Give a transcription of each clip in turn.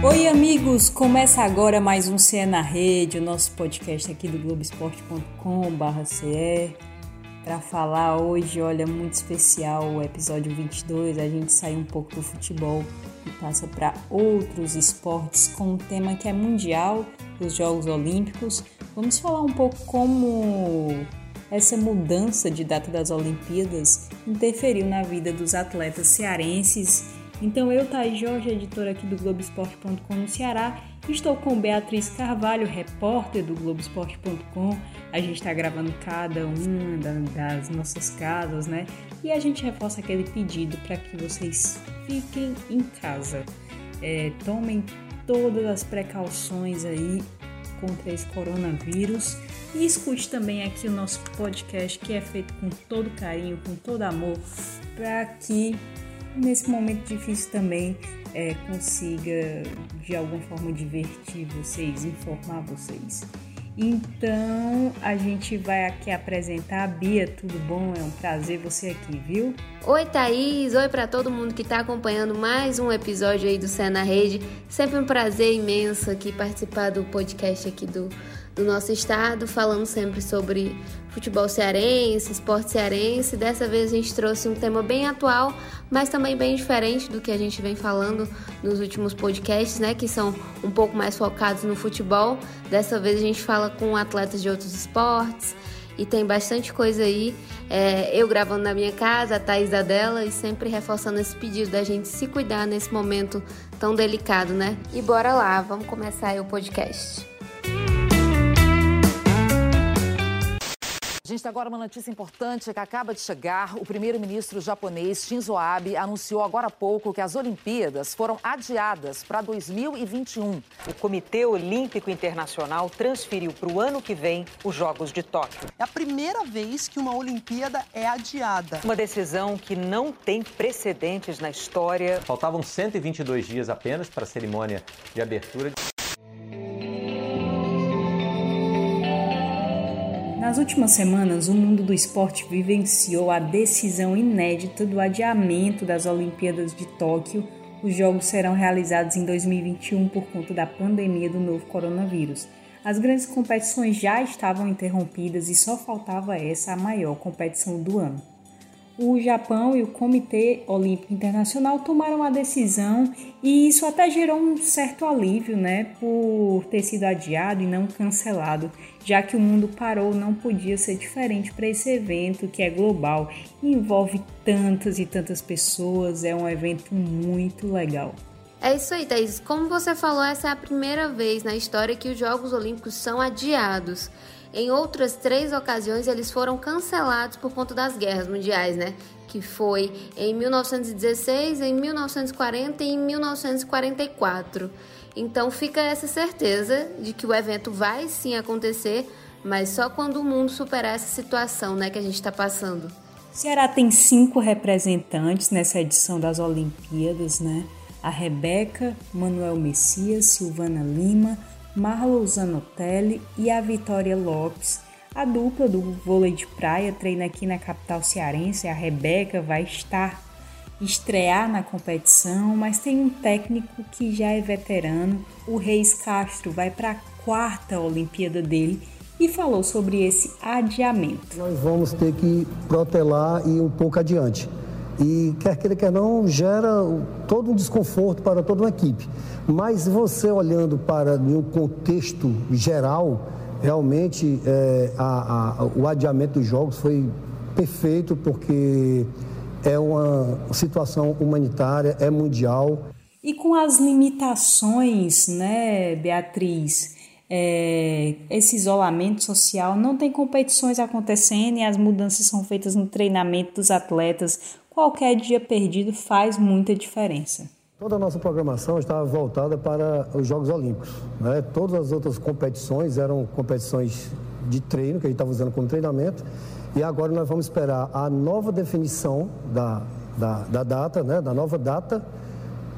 Oi, amigos! Começa agora mais um CE na Rede, o nosso podcast aqui do Globoesporte.com/ce. Para falar hoje, olha, muito especial o episódio 22. A gente sai um pouco do futebol e passa para outros esportes com um tema que é mundial, os Jogos Olímpicos. Vamos falar um pouco como essa mudança de data das Olimpíadas interferiu na vida dos atletas cearenses então eu, Thaís Jorge, editora aqui do Globoesporte.com no Ceará, estou com Beatriz Carvalho, repórter do Globoesporte.com. A gente está gravando cada uma das nossas casas, né? E a gente reforça aquele pedido para que vocês fiquem em casa. É, tomem todas as precauções aí contra esse coronavírus. E escute também aqui o nosso podcast que é feito com todo carinho, com todo amor, para que nesse momento difícil também é, consiga de alguma forma divertir vocês, informar vocês. Então a gente vai aqui apresentar a Bia, tudo bom? É um prazer você aqui, viu? Oi Thaís, oi para todo mundo que está acompanhando mais um episódio aí do Cé na Rede. Sempre um prazer imenso aqui participar do podcast aqui do do nosso estado, falando sempre sobre futebol cearense, esporte cearense. Dessa vez a gente trouxe um tema bem atual, mas também bem diferente do que a gente vem falando nos últimos podcasts, né, que são um pouco mais focados no futebol. Dessa vez a gente fala com atletas de outros esportes e tem bastante coisa aí. É, eu gravando na minha casa, a Thaís da dela e sempre reforçando esse pedido da gente se cuidar nesse momento tão delicado, né? E bora lá, vamos começar aí o podcast. Gente, agora uma notícia importante que acaba de chegar. O primeiro-ministro japonês Shinzo Abe anunciou agora há pouco que as Olimpíadas foram adiadas para 2021. O Comitê Olímpico Internacional transferiu para o ano que vem os Jogos de Tóquio. É a primeira vez que uma Olimpíada é adiada. Uma decisão que não tem precedentes na história. Faltavam 122 dias apenas para a cerimônia de abertura. Nas últimas semanas, o mundo do esporte vivenciou a decisão inédita do adiamento das Olimpíadas de Tóquio. Os Jogos serão realizados em 2021 por conta da pandemia do novo coronavírus. As grandes competições já estavam interrompidas e só faltava essa, a maior competição do ano o Japão e o Comitê Olímpico Internacional tomaram a decisão e isso até gerou um certo alívio, né, por ter sido adiado e não cancelado, já que o mundo parou, não podia ser diferente para esse evento que é global, envolve tantas e tantas pessoas, é um evento muito legal. É isso aí, Thaís. Como você falou, essa é a primeira vez na história que os Jogos Olímpicos são adiados. Em outras três ocasiões, eles foram cancelados por conta das guerras mundiais, né? Que foi em 1916, em 1940 e em 1944. Então fica essa certeza de que o evento vai sim acontecer, mas só quando o mundo superar essa situação, né, que a gente está passando. Ceará tem cinco representantes nessa edição das Olimpíadas, né? A Rebeca, Manuel Messias, Silvana Lima, Marlo Zanotelli e a Vitória Lopes. A dupla do vôlei de praia treina aqui na capital cearense. A Rebeca vai estar estrear na competição, mas tem um técnico que já é veterano. O Reis Castro vai para a quarta Olimpíada dele e falou sobre esse adiamento. Nós vamos ter que protelar e um pouco adiante. E quer queira, quer não, gera todo um desconforto para toda uma equipe. Mas você olhando para um contexto geral, realmente é, a, a, o adiamento dos jogos foi perfeito porque é uma situação humanitária, é mundial. E com as limitações, né, Beatriz? É, esse isolamento social, não tem competições acontecendo e as mudanças são feitas no treinamento dos atletas qualquer dia perdido faz muita diferença. Toda a nossa programação estava voltada para os Jogos Olímpicos. Né? Todas as outras competições eram competições de treino, que a gente estava usando como treinamento, e agora nós vamos esperar a nova definição da, da, da data, né? da nova data,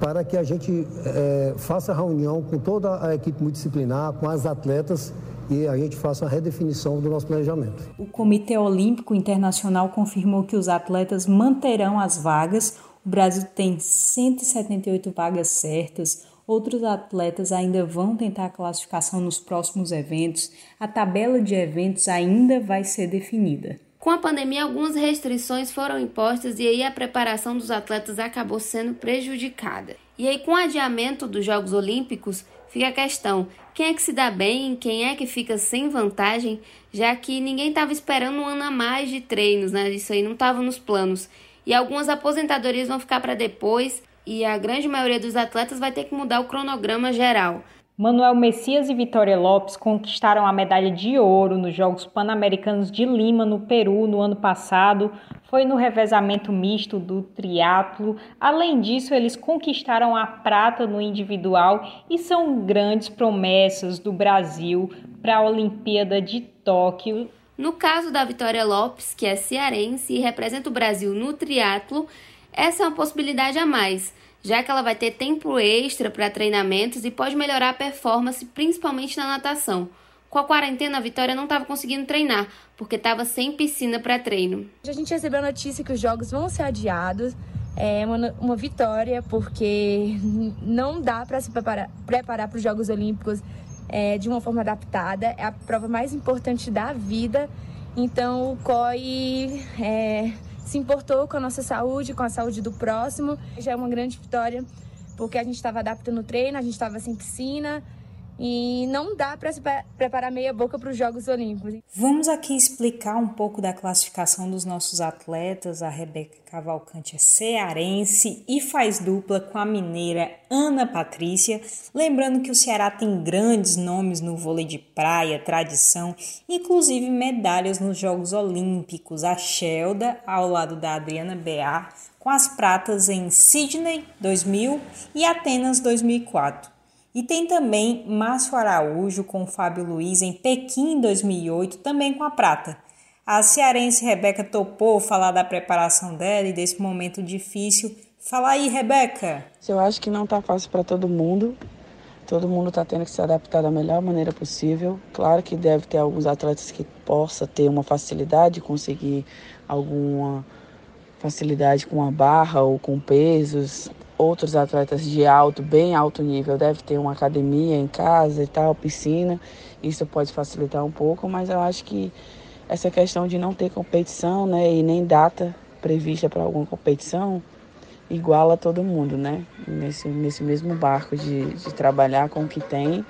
para que a gente é, faça reunião com toda a equipe multidisciplinar, com as atletas e a gente faça a redefinição do nosso planejamento. O Comitê Olímpico Internacional confirmou que os atletas manterão as vagas. O Brasil tem 178 vagas certas, outros atletas ainda vão tentar a classificação nos próximos eventos, a tabela de eventos ainda vai ser definida. Com a pandemia, algumas restrições foram impostas e aí a preparação dos atletas acabou sendo prejudicada. E aí, com o adiamento dos Jogos Olímpicos, fica a questão: quem é que se dá bem, quem é que fica sem vantagem, já que ninguém estava esperando um ano a mais de treinos, né? Isso aí não estava nos planos. E algumas aposentadorias vão ficar para depois, e a grande maioria dos atletas vai ter que mudar o cronograma geral. Manuel Messias e Vitória Lopes conquistaram a medalha de ouro nos Jogos Pan-Americanos de Lima, no Peru, no ano passado. Foi no revezamento misto do triatlo. Além disso, eles conquistaram a prata no individual e são grandes promessas do Brasil para a Olimpíada de Tóquio. No caso da Vitória Lopes, que é cearense e representa o Brasil no triatlo, essa é uma possibilidade a mais já que ela vai ter tempo extra para treinamentos e pode melhorar a performance, principalmente na natação. Com a quarentena, a Vitória não estava conseguindo treinar, porque estava sem piscina para treino. A gente recebeu a notícia que os jogos vão ser adiados. É uma, uma vitória, porque não dá para se preparar para os Jogos Olímpicos é, de uma forma adaptada. É a prova mais importante da vida. Então, o COI é, se importou com a nossa saúde, com a saúde do próximo. Já é uma grande vitória, porque a gente estava adaptando o treino, a gente estava sem piscina, e não dá para se preparar meia boca para os Jogos Olímpicos. Vamos aqui explicar um pouco da classificação dos nossos atletas. A Rebeca Cavalcante é cearense e faz dupla com a mineira Ana Patrícia. Lembrando que o Ceará tem grandes nomes no vôlei de praia, tradição, inclusive medalhas nos Jogos Olímpicos. A Shelda, ao lado da Adriana Bear, com as pratas em Sydney 2000 e Atenas 2004. E tem também Márcio Araújo com Fábio Luiz em Pequim em 2008, também com a prata. A cearense Rebeca topou falar da preparação dela e desse momento difícil. Fala aí, Rebeca. Eu acho que não está fácil para todo mundo. Todo mundo está tendo que se adaptar da melhor maneira possível. Claro que deve ter alguns atletas que possa ter uma facilidade de conseguir alguma facilidade com a barra ou com pesos, outros atletas de alto, bem alto nível, deve ter uma academia em casa e tal, piscina. Isso pode facilitar um pouco, mas eu acho que essa questão de não ter competição, né, e nem data prevista para alguma competição, iguala todo mundo, né? Nesse, nesse mesmo barco de, de trabalhar com o que tem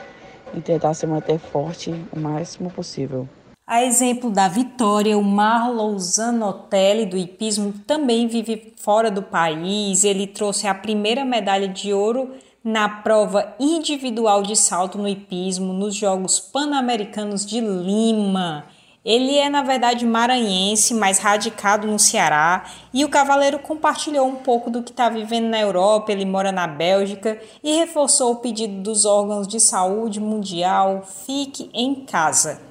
e tentar se manter forte o máximo possível. A exemplo da Vitória, o Marlon Zanotelli do hipismo também vive fora do país. Ele trouxe a primeira medalha de ouro na prova individual de salto no hipismo nos Jogos Pan-Americanos de Lima. Ele é, na verdade, maranhense, mas radicado no Ceará, e o cavaleiro compartilhou um pouco do que está vivendo na Europa. Ele mora na Bélgica e reforçou o pedido dos órgãos de saúde mundial: fique em casa.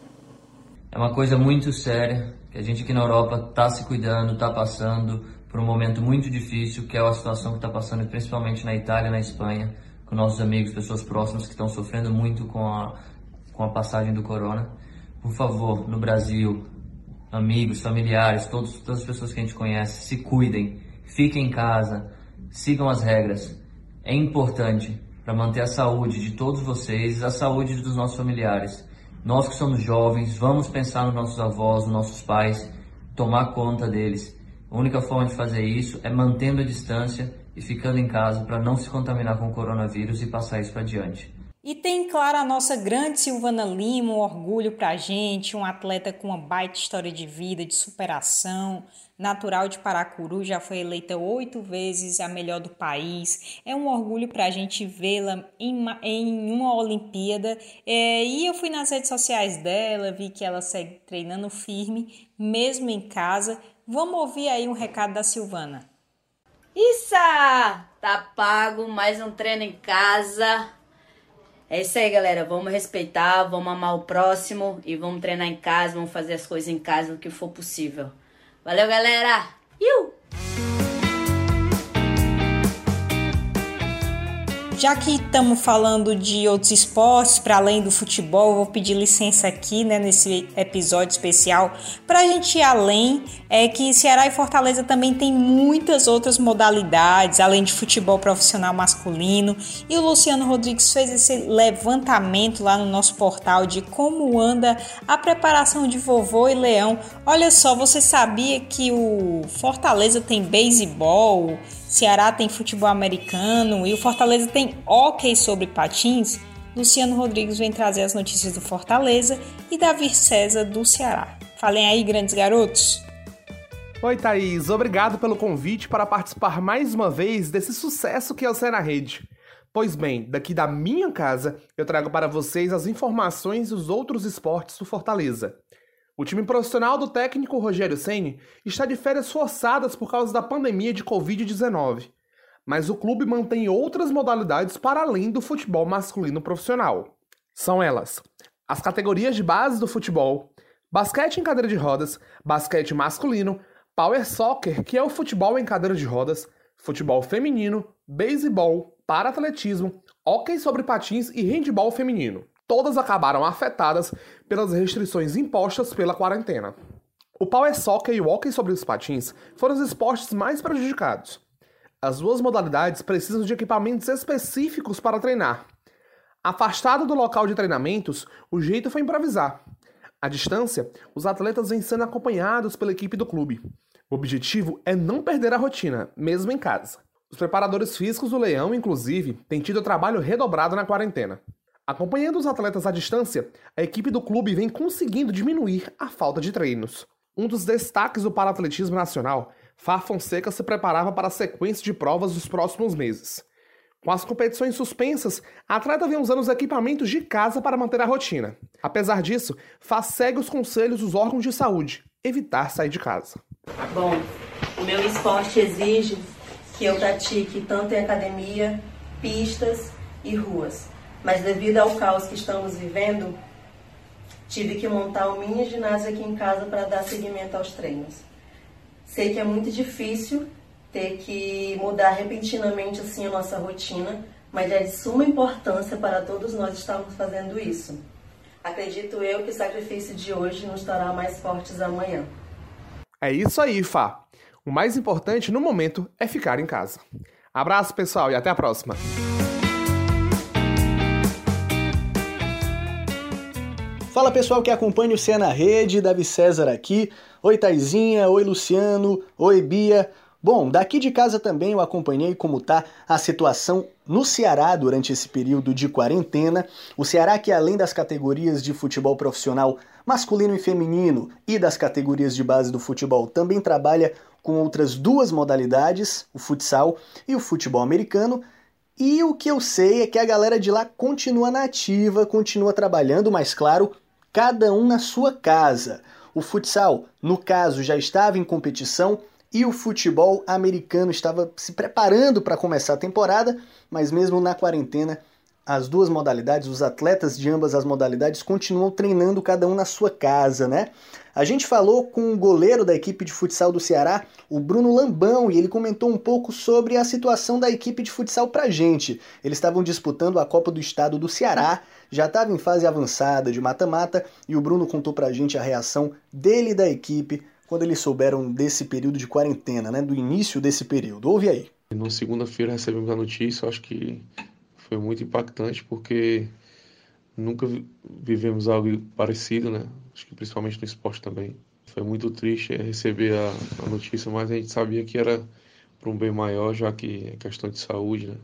É uma coisa muito séria que a gente aqui na Europa está se cuidando, está passando por um momento muito difícil, que é a situação que está passando principalmente na Itália na Espanha, com nossos amigos, pessoas próximas que estão sofrendo muito com a, com a passagem do corona. Por favor, no Brasil, amigos, familiares, todos, todas as pessoas que a gente conhece, se cuidem, fiquem em casa, sigam as regras. É importante para manter a saúde de todos vocês, a saúde dos nossos familiares. Nós que somos jovens, vamos pensar nos nossos avós, nos nossos pais, tomar conta deles. A única forma de fazer isso é mantendo a distância e ficando em casa para não se contaminar com o coronavírus e passar isso para adiante. E tem, claro, a nossa grande Silvana Lima, um orgulho para a gente, um atleta com uma baita história de vida, de superação, natural de Paracuru, já foi eleita oito vezes a melhor do país. É um orgulho para a gente vê-la em, em, uma Olimpíada. É, e eu fui nas redes sociais dela, vi que ela segue treinando firme, mesmo em casa. Vamos ouvir aí um recado da Silvana. Isso! Tá pago, mais um treino em casa é isso aí, galera. Vamos respeitar, vamos amar o próximo e vamos treinar em casa, vamos fazer as coisas em casa o que for possível. Valeu, galera! Iu! Já que estamos falando de outros esportes para além do futebol, vou pedir licença aqui, né, nesse episódio especial, para a gente ir além. É que Ceará e Fortaleza também tem muitas outras modalidades, além de futebol profissional masculino. E o Luciano Rodrigues fez esse levantamento lá no nosso portal de como anda a preparação de vovô e leão. Olha só, você sabia que o Fortaleza tem beisebol? Ceará tem futebol americano e o Fortaleza tem hóquei sobre patins, Luciano Rodrigues vem trazer as notícias do Fortaleza e Davi César do Ceará. Falem aí, grandes garotos! Oi, Thaís. Obrigado pelo convite para participar mais uma vez desse sucesso que é o Cé na Rede. Pois bem, daqui da minha casa, eu trago para vocês as informações dos outros esportes do Fortaleza. O time profissional do técnico Rogério Ceni está de férias forçadas por causa da pandemia de Covid-19. Mas o clube mantém outras modalidades para além do futebol masculino profissional. São elas: as categorias de base do futebol, basquete em cadeira de rodas, basquete masculino, power soccer, que é o futebol em cadeira de rodas, futebol feminino, beisebol, para-atletismo, hóquei sobre patins e handebol feminino todas acabaram afetadas pelas restrições impostas pela quarentena. O power soccer e o hockey sobre os patins foram os esportes mais prejudicados. As duas modalidades precisam de equipamentos específicos para treinar. Afastado do local de treinamentos, o jeito foi improvisar. À distância, os atletas vêm sendo acompanhados pela equipe do clube. O objetivo é não perder a rotina, mesmo em casa. Os preparadores físicos do Leão, inclusive, têm tido trabalho redobrado na quarentena. Acompanhando os atletas à distância, a equipe do clube vem conseguindo diminuir a falta de treinos. Um dos destaques do paratletismo nacional, Fá Fonseca se preparava para a sequência de provas dos próximos meses. Com as competições suspensas, a atleta vem usando os equipamentos de casa para manter a rotina. Apesar disso, Fá segue os conselhos dos órgãos de saúde, evitar sair de casa. Bom, o meu esporte exige que eu pratique tanto em academia, pistas e ruas mas devido ao caos que estamos vivendo, tive que montar o mini ginásio aqui em casa para dar seguimento aos treinos. Sei que é muito difícil ter que mudar repentinamente assim a nossa rotina, mas é de suma importância para todos nós estarmos fazendo isso. Acredito eu que o sacrifício de hoje nos tornará mais fortes amanhã. É isso aí, Fá. O mais importante no momento é ficar em casa. Abraço, pessoal, e até a próxima. Fala pessoal que acompanha o Cé na Rede, Davi César aqui. Oi Taizinha, oi Luciano, oi Bia. Bom, daqui de casa também eu acompanhei como tá a situação no Ceará durante esse período de quarentena. O Ceará que além das categorias de futebol profissional masculino e feminino e das categorias de base do futebol, também trabalha com outras duas modalidades, o futsal e o futebol americano. E o que eu sei é que a galera de lá continua na ativa, continua trabalhando, mas claro, cada um na sua casa. O futsal, no caso, já estava em competição e o futebol americano estava se preparando para começar a temporada, mas mesmo na quarentena, as duas modalidades, os atletas de ambas as modalidades continuam treinando cada um na sua casa, né? A gente falou com o goleiro da equipe de futsal do Ceará, o Bruno Lambão, e ele comentou um pouco sobre a situação da equipe de futsal pra gente. Eles estavam disputando a Copa do Estado do Ceará, já estava em fase avançada de mata-mata, e o Bruno contou pra gente a reação dele e da equipe quando eles souberam desse período de quarentena, né? Do início desse período. Ouve aí. Na segunda-feira recebemos a notícia, acho que foi muito impactante porque nunca vivemos algo parecido, né? Acho que principalmente no esporte também. Foi muito triste receber a, a notícia, mas a gente sabia que era para um bem maior, já que é questão de saúde, né?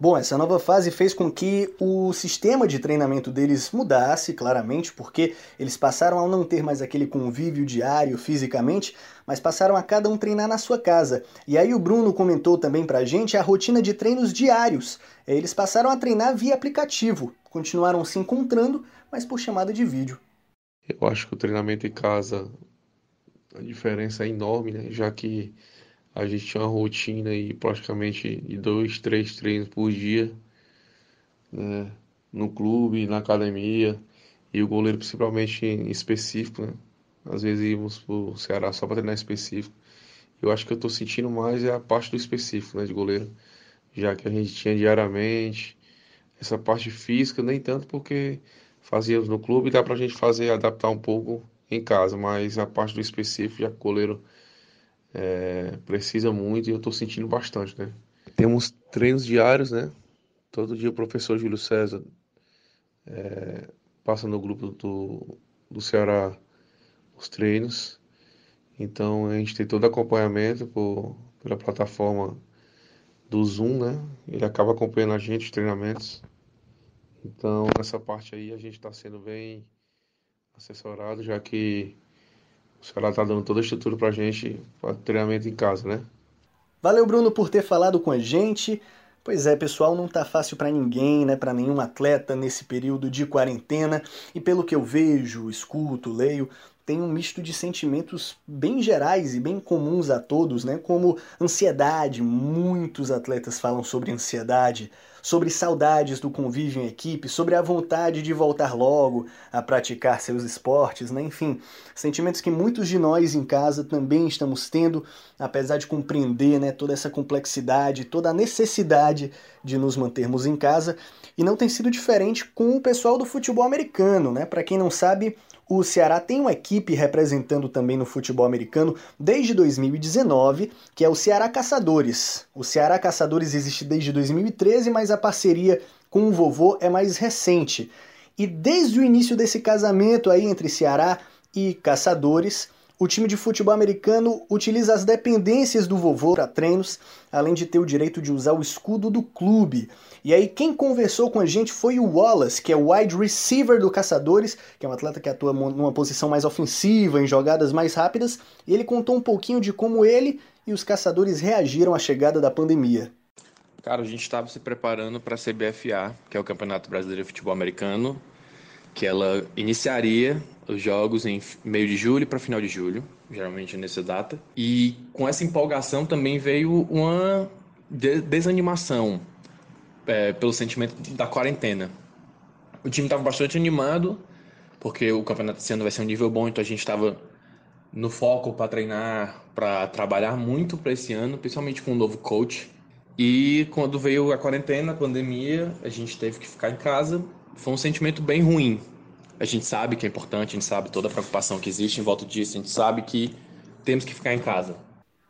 Bom, essa nova fase fez com que o sistema de treinamento deles mudasse, claramente, porque eles passaram a não ter mais aquele convívio diário fisicamente, mas passaram a cada um treinar na sua casa. E aí o Bruno comentou também pra gente a rotina de treinos diários. Eles passaram a treinar via aplicativo, continuaram se encontrando, mas por chamada de vídeo. Eu acho que o treinamento em casa, a diferença é enorme, né? Já que a gente tinha uma rotina aí praticamente de dois, três treinos por dia, né? no clube, na academia, e o goleiro principalmente em específico, né? Às vezes íamos pro Ceará só para treinar específico. Eu acho que eu estou sentindo mais é a parte do específico, né, de goleiro. já que a gente tinha diariamente. Essa parte física, nem tanto porque fazíamos no clube, dá para a gente fazer, adaptar um pouco em casa, mas a parte do específico, já que o goleiro é, precisa muito e eu estou sentindo bastante, né? Temos treinos diários, né? Todo dia o professor Júlio César é, passa no grupo do, do Ceará os treinos. Então a gente tem todo acompanhamento por, pela plataforma do Zoom, né? Ele acaba acompanhando a gente, os treinamentos. Então, nessa parte aí, a gente está sendo bem assessorado, já que o Ceará está dando toda a estrutura para a gente para treinamento em casa, né? Valeu, Bruno, por ter falado com a gente. Pois é, pessoal, não tá fácil para ninguém, né, para nenhum atleta nesse período de quarentena. E pelo que eu vejo, escuto, leio, tem um misto de sentimentos bem gerais e bem comuns a todos, né? Como ansiedade, muitos atletas falam sobre ansiedade, sobre saudades do convívio em equipe, sobre a vontade de voltar logo a praticar seus esportes, né? Enfim, sentimentos que muitos de nós em casa também estamos tendo, apesar de compreender, né, toda essa complexidade, toda a necessidade de nos mantermos em casa. E não tem sido diferente com o pessoal do futebol americano, né? Para quem não sabe, o Ceará tem uma equipe representando também no futebol americano desde 2019, que é o Ceará Caçadores. O Ceará Caçadores existe desde 2013, mas a parceria com o vovô é mais recente. E desde o início desse casamento aí entre Ceará e Caçadores, o time de futebol americano utiliza as dependências do vovô para treinos, além de ter o direito de usar o escudo do clube. E aí quem conversou com a gente foi o Wallace, que é o wide receiver do Caçadores, que é um atleta que atua numa posição mais ofensiva, em jogadas mais rápidas, e ele contou um pouquinho de como ele e os Caçadores reagiram à chegada da pandemia. Cara, a gente estava se preparando para a CBFA, que é o Campeonato Brasileiro de Futebol Americano, que ela iniciaria os jogos em meio de julho para final de julho, geralmente nessa data. E com essa empolgação também veio uma desanimação é, pelo sentimento da quarentena. O time estava bastante animado, porque o campeonato esse ano vai ser um nível bom, então a gente estava no foco para treinar, para trabalhar muito para esse ano, principalmente com um novo coach. E quando veio a quarentena, a pandemia, a gente teve que ficar em casa. Foi um sentimento bem ruim, a gente sabe que é importante, a gente sabe toda a preocupação que existe em volta disso, a gente sabe que temos que ficar em casa.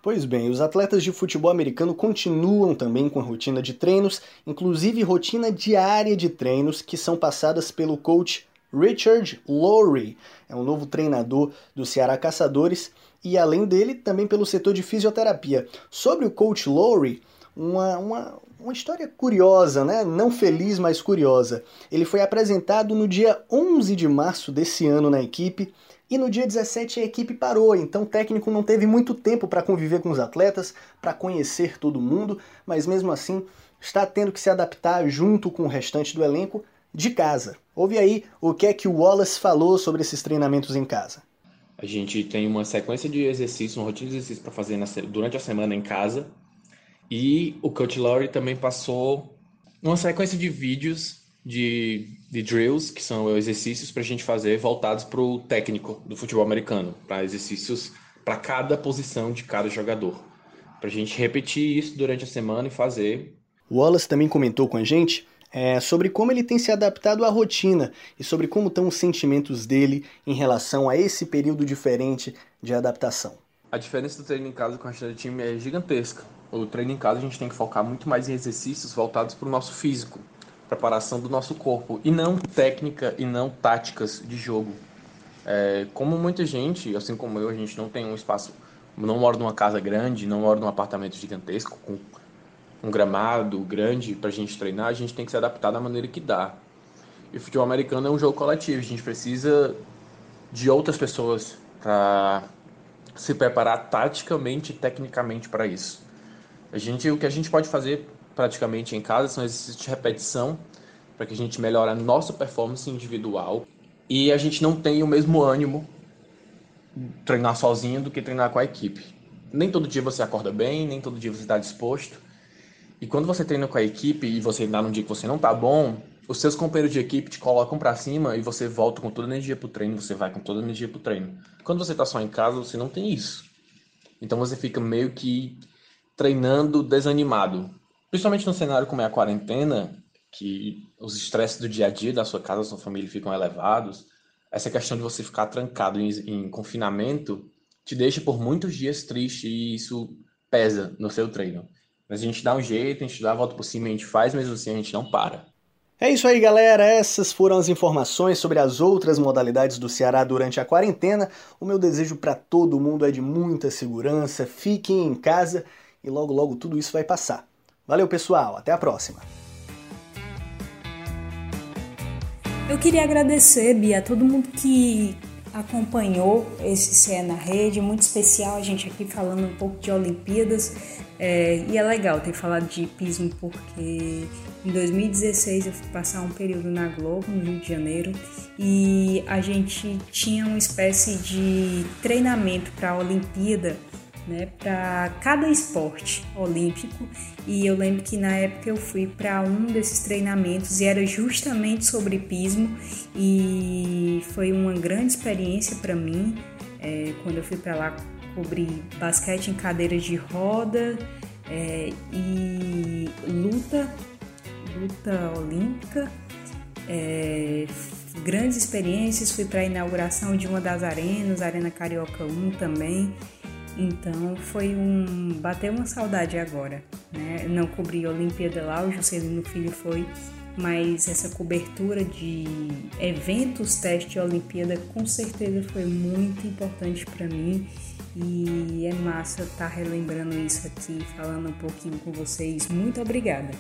Pois bem, os atletas de futebol americano continuam também com a rotina de treinos, inclusive rotina diária de treinos que são passadas pelo coach Richard Lowry, é um novo treinador do Ceará Caçadores, e além dele, também pelo setor de fisioterapia. Sobre o coach Lowry, uma, uma, uma história curiosa, né? Não feliz, mas curiosa. Ele foi apresentado no dia 11 de março desse ano na equipe e no dia 17 a equipe parou, então o técnico não teve muito tempo para conviver com os atletas, para conhecer todo mundo, mas mesmo assim está tendo que se adaptar junto com o restante do elenco de casa. Ouve aí o que é que o Wallace falou sobre esses treinamentos em casa. A gente tem uma sequência de exercícios, uma rotina de exercícios para fazer durante a semana em casa, e o Coach Lowry também passou uma sequência de vídeos de, de drills, que são exercícios para a gente fazer voltados para o técnico do futebol americano, para exercícios para cada posição de cada jogador. Para a gente repetir isso durante a semana e fazer. O Wallace também comentou com a gente é, sobre como ele tem se adaptado à rotina e sobre como estão os sentimentos dele em relação a esse período diferente de adaptação. A diferença do treino em casa com a de time é gigantesca o treino em casa a gente tem que focar muito mais em exercícios voltados para o nosso físico, preparação do nosso corpo, e não técnica e não táticas de jogo. É, como muita gente, assim como eu, a gente não tem um espaço, não mora numa casa grande, não mora num apartamento gigantesco, com um gramado grande para a gente treinar, a gente tem que se adaptar da maneira que dá. E o futebol americano é um jogo coletivo, a gente precisa de outras pessoas para se preparar taticamente e tecnicamente para isso. A gente, o que a gente pode fazer praticamente em casa são exercícios de repetição para que a gente melhore a nossa performance individual e a gente não tenha o mesmo ânimo treinar sozinho do que treinar com a equipe. Nem todo dia você acorda bem, nem todo dia você está disposto. E quando você treina com a equipe e você dá num dia que você não tá bom, os seus companheiros de equipe te colocam para cima e você volta com toda a energia pro treino, você vai com toda a energia pro treino. Quando você tá só em casa, você não tem isso. Então você fica meio que treinando desanimado. Principalmente no cenário como é a quarentena, que os estresses do dia a dia da sua casa, da sua família ficam elevados, essa questão de você ficar trancado em, em confinamento te deixa por muitos dias triste e isso pesa no seu treino. Mas a gente dá um jeito, a gente dá a volta por cima, a gente faz, mesmo assim a gente não para. É isso aí, galera. Essas foram as informações sobre as outras modalidades do Ceará durante a quarentena. O meu desejo para todo mundo é de muita segurança. Fiquem em casa e logo logo tudo isso vai passar. Valeu, pessoal. Até a próxima. Eu queria agradecer, Bia, a todo mundo que acompanhou esse CE na Rede, muito especial a gente aqui falando um pouco de Olimpíadas. É, e é legal ter falado de hipismo porque em 2016 eu fui passar um período na Globo, no Rio de Janeiro, e a gente tinha uma espécie de treinamento para a Olimpíada né, para cada esporte olímpico. E eu lembro que na época eu fui para um desses treinamentos e era justamente sobre hipismo e foi uma grande experiência para mim. É, quando eu fui para lá cobrir basquete em cadeiras de roda é, e luta, luta olímpica. É, grandes experiências, fui para a inauguração de uma das arenas, Arena Carioca 1 também. Então foi um. bateu uma saudade agora. Né? Não cobri a Olimpíada lá, o Juscelino Filho foi, mas essa cobertura de eventos teste Olimpíada com certeza foi muito importante para mim. E é massa estar tá relembrando isso aqui, falando um pouquinho com vocês. Muito obrigada.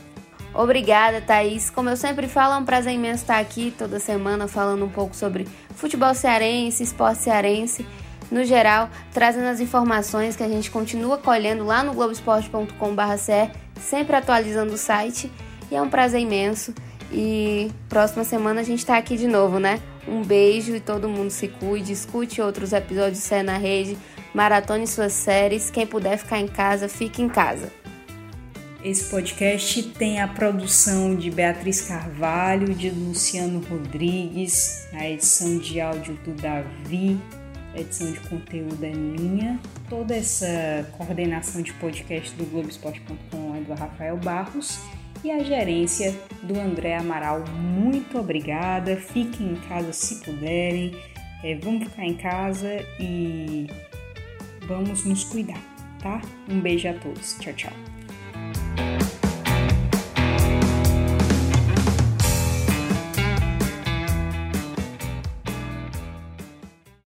Obrigada, Thaís. Como eu sempre falo, é um prazer imenso estar aqui toda semana falando um pouco sobre futebol cearense, esporte cearense no geral, trazendo as informações que a gente continua colhendo lá no globesport.com.br, sempre atualizando o site. E é um prazer imenso. E próxima semana a gente está aqui de novo, né? Um beijo e todo mundo se cuide. Escute outros episódios Sé na Rede, maratone suas séries. Quem puder ficar em casa, fique em casa. Esse podcast tem a produção de Beatriz Carvalho, de Luciano Rodrigues, a edição de áudio do Davi edição de conteúdo é minha. Toda essa coordenação de podcast do Globoesporte.com é do Rafael Barros e a gerência do André Amaral. Muito obrigada. Fiquem em casa se puderem. É, vamos ficar em casa e vamos nos cuidar, tá? Um beijo a todos. Tchau, tchau.